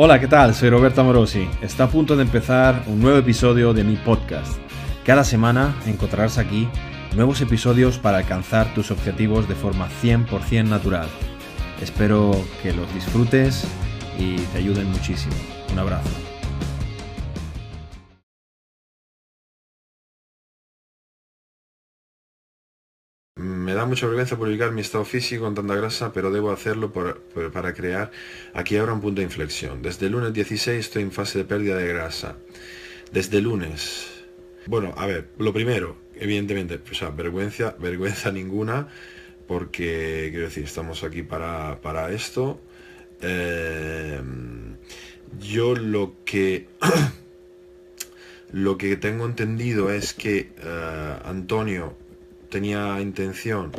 Hola, ¿qué tal? Soy Roberto Amorosi. Está a punto de empezar un nuevo episodio de mi podcast. Cada semana encontrarás aquí nuevos episodios para alcanzar tus objetivos de forma 100% natural. Espero que los disfrutes y te ayuden muchísimo. Un abrazo. Me da mucha vergüenza publicar mi estado físico con tanta grasa, pero debo hacerlo para crear aquí ahora un punto de inflexión. Desde el lunes 16 estoy en fase de pérdida de grasa. Desde el lunes. Bueno, a ver, lo primero, evidentemente, o sea, vergüenza, vergüenza ninguna, porque quiero decir, estamos aquí para, esto. Eh, yo lo que lo que tengo entendido es que eh, Antonio tenía intención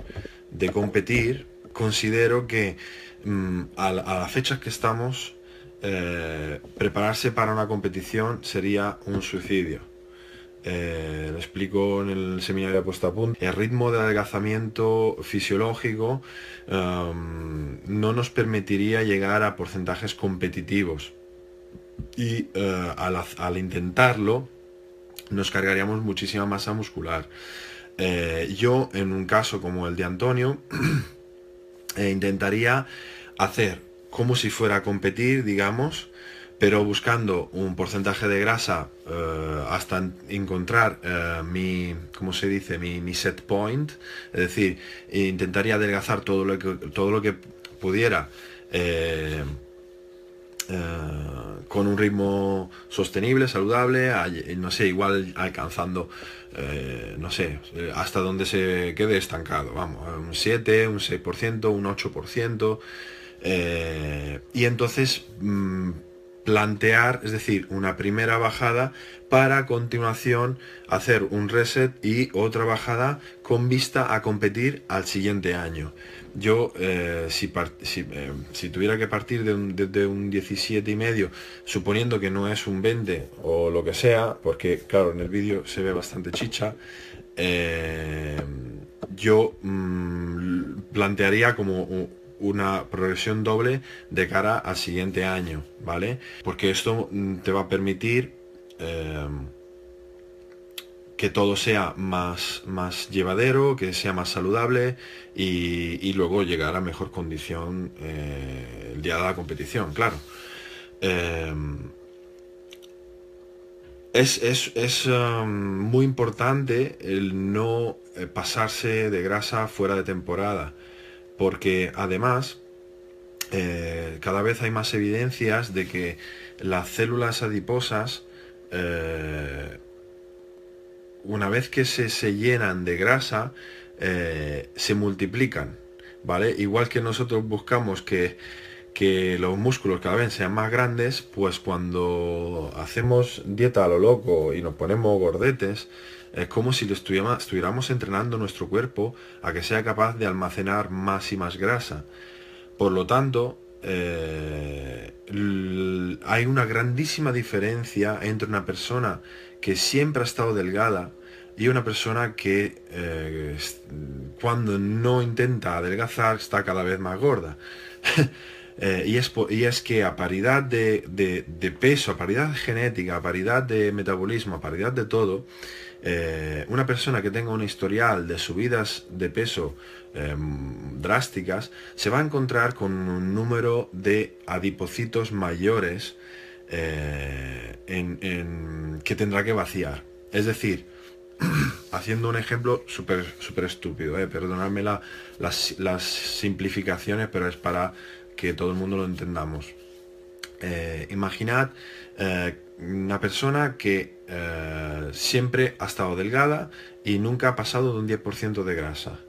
de competir, considero que mm, a, las fechas que estamos, eh, prepararse para una competición sería un suicidio. Eh, lo explico en el seminario de puesta a punto. El ritmo de adelgazamiento fisiológico no nos permitiría llegar a porcentajes competitivos. Y eh, al intentarlo, nos cargaríamos muchísima masa muscular. Eh, yo, en un caso como el de Antonio, eh, intentaría hacer como si fuera a competir, digamos, pero buscando un porcentaje de grasa eh, hasta encontrar mi, ¿cómo se dice? Mi, set point, es decir, intentaría adelgazar todo lo que, todo lo que pudiera con un ritmo sostenible, saludable, no sé, igual alcanzando eh, no sé, hasta donde se quede estancado, vamos, un 7, un 6%, un 8%, eh, y entonces mm, plantear, es decir, una primera bajada para a continuación hacer un reset y otra bajada con vista a competir al siguiente año. Yo, eh, eh, si, tuviera que partir de un, de, un 17 y medio, suponiendo que no es un 20 o lo que sea, porque claro, en el vídeo se ve bastante chicha, eh, yo mm, plantearía como una progresión doble de cara al siguiente año, ¿vale? Porque esto mm, te va a permitir que todo sea más, más llevadero, que sea más saludable y, luego llegar a mejor condición eh, el día de la competición, claro. Em, es, um, muy importante el no eh, pasarse de grasa fuera de temporada, porque además eh, cada vez hay más evidencias de que las células adiposas una vez que se, llenan de grasa, eh, se multiplican, ¿vale? Igual que nosotros buscamos que, los músculos cada vez sean más grandes, pues cuando hacemos dieta a lo loco y nos ponemos gordetes, es como si estuviéramos, estuviéramos entrenando nuestro cuerpo a que sea capaz de almacenar más y más grasa. Por lo tanto, eh, hay una grandísima diferencia entre una persona que siempre ha estado delgada y una persona que eh, cuando no intenta adelgazar está cada vez más gorda. Eh, y, es, y, es, que a paridad de, peso, a paridad genética, a paridad de metabolismo, a paridad de todo, eh, una persona que tenga un historial de subidas de peso em, drásticas se va a encontrar con un número de adipocitos mayores en, que tendrá que vaciar. Es decir, haciendo un ejemplo súper super estúpido, eh, perdonadme las, simplificaciones, pero es para que todo el mundo lo entendamos. Eh, imaginad eh, una persona que eh, siempre ha estado delgada y nunca ha pasado de un 10% de grasa.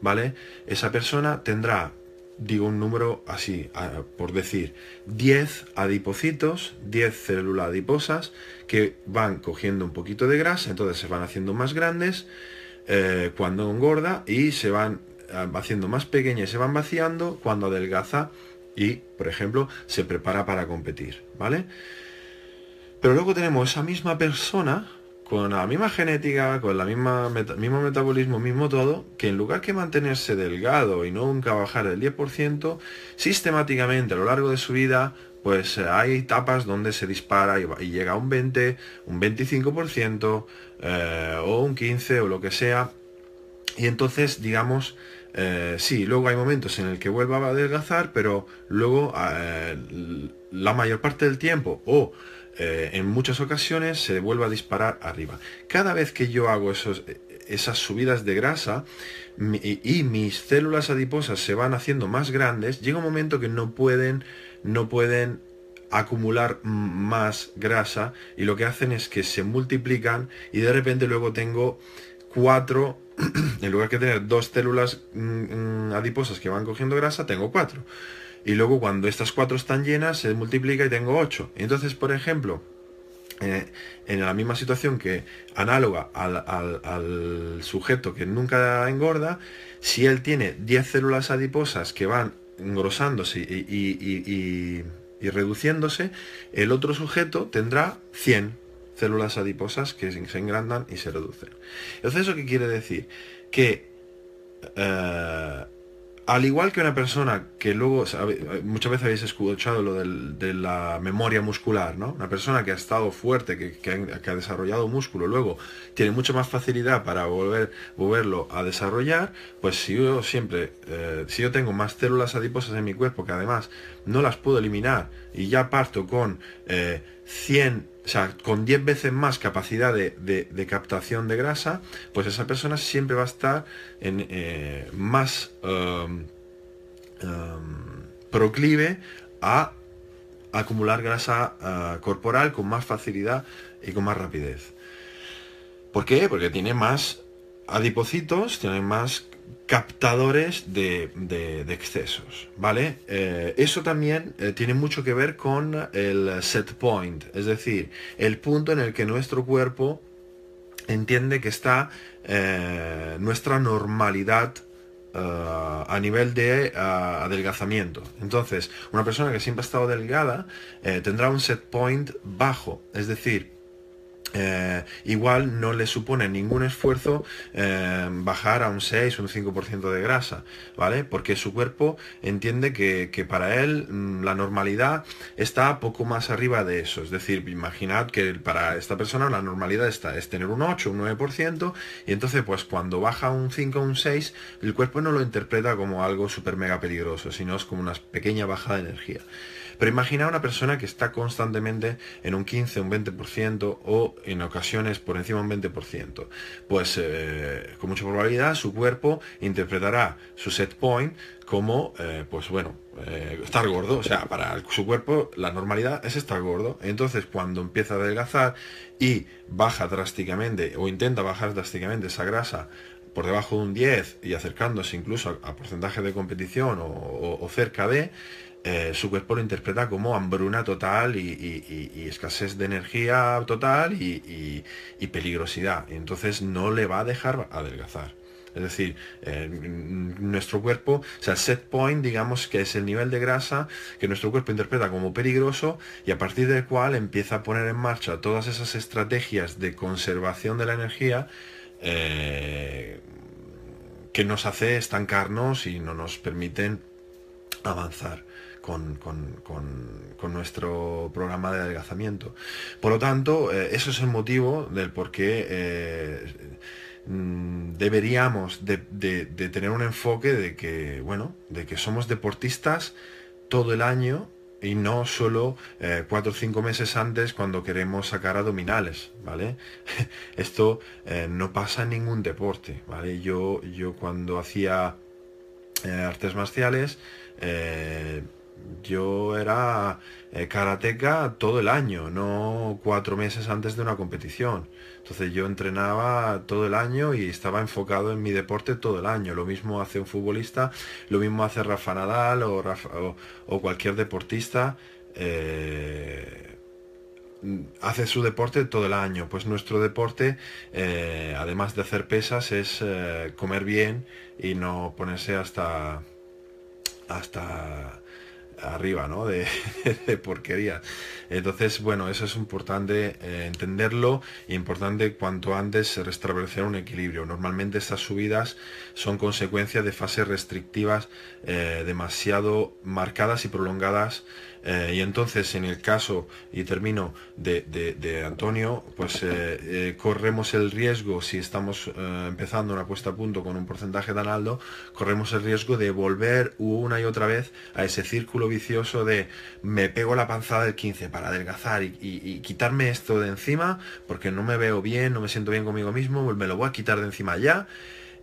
¿Vale? Esa persona tendrá digo un número así, por decir, 10 adipocitos, 10 células adiposas que van cogiendo un poquito de grasa, entonces se van haciendo más grandes cuando engorda y se van haciendo más pequeñas y se van vaciando cuando adelgaza y, por ejemplo, se prepara para competir, ¿vale? Pero luego tenemos esa misma persona con la misma genética, con la misma mismo metabolismo, mismo todo, que en lugar que mantenerse delgado y nunca bajar el 10%, sistemáticamente a lo largo de su vida pues eh, hay etapas donde se dispara y, llega a un 20, un 25% eh, o un 15 o lo que sea. Y entonces, digamos, eh, sí, luego hay momentos en el que vuelva a adelgazar, pero luego la mayor parte del tiempo o en muchas ocasiones se vuelve a disparar arriba. Cada vez que yo hago esas subidas de grasa y, mis células adiposas se van haciendo más grandes, llega un momento que no pueden, no pueden acumular más grasa y lo que hacen es que se multiplican y de repente luego tengo cuatro, en lugar de tener dos células mm, mm, adiposas que van cogiendo grasa, tengo cuatro. Y luego cuando estas cuatro están llenas se multiplica y tengo ocho. Entonces, por ejemplo, eh, en la misma situación que análoga al, sujeto que nunca engorda, si él tiene 10 células adiposas que van engrosándose y, reduciéndose, el otro sujeto tendrá 100 células adiposas que se engrandan y se reducen. Entonces, ¿eso qué quiere decir? Que eh, al igual que una persona que luego, muchas veces habéis escuchado lo de la memoria muscular, ¿no? Una persona que ha estado fuerte, que, ha, desarrollado músculo, luego tiene mucha más facilidad para volver, volverlo a desarrollar, pues si yo siempre, eh, si yo tengo más células adiposas en mi cuerpo, que además no las puedo eliminar, y ya parto con 100 eh, o sea, con 10 veces más capacidad de, captación de grasa, pues esa persona siempre va a estar en, eh, más um, um, proclive a acumular grasa uh, corporal con más facilidad y con más rapidez. ¿Por qué? Porque tiene más adipocitos, tiene más captadores de, excesos, ¿vale? Eh, eso también eh, tiene mucho que ver con el set point, es decir, el punto en el que nuestro cuerpo entiende que está eh, nuestra normalidad a nivel de adelgazamiento. Entonces, una persona que siempre ha estado delgada tendrá un set point bajo, es decir, eh, igual no le supone ningún esfuerzo eh, bajar a un 6 o un 5% de grasa, ¿vale? Porque su cuerpo entiende que, para él mm, la normalidad está poco más arriba de eso. Es decir, imaginad que para esta persona la normalidad está, es tener un 8, un 9%, y entonces pues cuando baja un 5 o un 6, el cuerpo no lo interpreta como algo súper mega peligroso, sino es como una pequeña bajada de energía. Pero imagina una persona que está constantemente en un 15, un 20% o en ocasiones por encima un 20%. Pues eh, con mucha probabilidad su cuerpo interpretará su set point como, eh, pues bueno, eh, estar gordo. O sea, para su cuerpo la normalidad es estar gordo. Entonces cuando empieza a adelgazar y baja drásticamente o intenta bajar drásticamente esa grasa por debajo de un 10 y acercándose incluso a, porcentaje de competición o cerca de, eh, su cuerpo lo interpreta como hambruna total y, escasez de energía total y, peligrosidad. Entonces no le va a dejar adelgazar. Es decir, eh, nuestro cuerpo, o sea, el set point, digamos que es el nivel de grasa que nuestro cuerpo interpreta como peligroso y a partir del cual empieza a poner en marcha todas esas estrategias de conservación de la energía eh, que nos hace estancarnos y no nos permiten avanzar con, nuestro programa de adelgazamiento. Por lo tanto, eh, eso es el motivo del por qué eh, mm, deberíamos de, tener un enfoque de que, bueno, de que somos deportistas todo el año y no solo eh, cuatro o cinco meses antes cuando queremos sacar abdominales, ¿vale? Esto no pasa en ningún deporte, ¿vale? Yo, yo cuando hacía artes marciales, yo era eh, karateca todo el año, no cuatro meses antes de una competición. Entonces yo entrenaba todo el año y estaba enfocado en mi deporte todo el año. Lo mismo hace un futbolista, lo mismo hace Rafa Nadal o, cualquier deportista. Eh, hace su deporte todo el año. Pues nuestro deporte, eh, además de hacer pesas, es comer bien y no ponerse hasta hasta arriba, ¿no? De, porquería. Entonces, bueno, eso es importante eh, entenderlo importante cuanto antes restablecer un equilibrio. Normalmente estas subidas son consecuencia de fases restrictivas eh, demasiado marcadas y prolongadas Eh, y entonces en el caso, y termino, de, Antonio, pues eh, eh, corremos el riesgo, si estamos empezando una puesta a punto con un porcentaje tan alto, corremos el riesgo de volver una y otra vez a ese círculo vicioso de me pego la panzada del 15 para adelgazar y, quitarme esto de encima porque no me veo bien, no me siento bien conmigo mismo, me lo voy a quitar de encima ya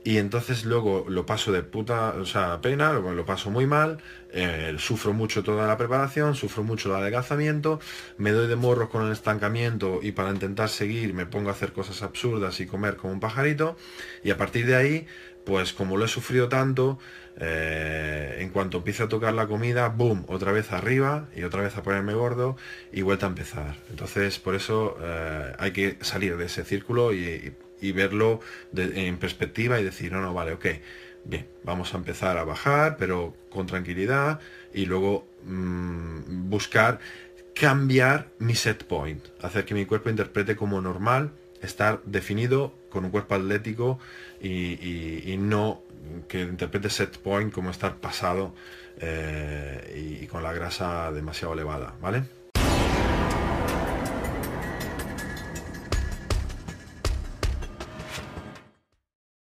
y entonces luego lo paso de puta, o sea, pena, lo, paso muy mal, eh, sufro mucho toda la preparación, sufro mucho el adelgazamiento, me doy de morros con el estancamiento y para intentar seguir me pongo a hacer cosas absurdas y comer como un pajarito y a partir de ahí, pues como lo he sufrido tanto, eh, en cuanto empiece a tocar la comida, boom, otra vez arriba y otra vez a ponerme gordo y vuelta a empezar. Entonces, por eso eh, hay que salir de ese círculo y verlo en perspectiva y decir, no, no, vale, ok, bien, vamos a empezar a bajar, pero con tranquilidad y luego mm, buscar cambiar mi set point, hacer que mi cuerpo interprete como normal, estar definido con un cuerpo atlético y, no que interprete set point como estar pasado eh, y, y con la grasa demasiado elevada, ¿vale?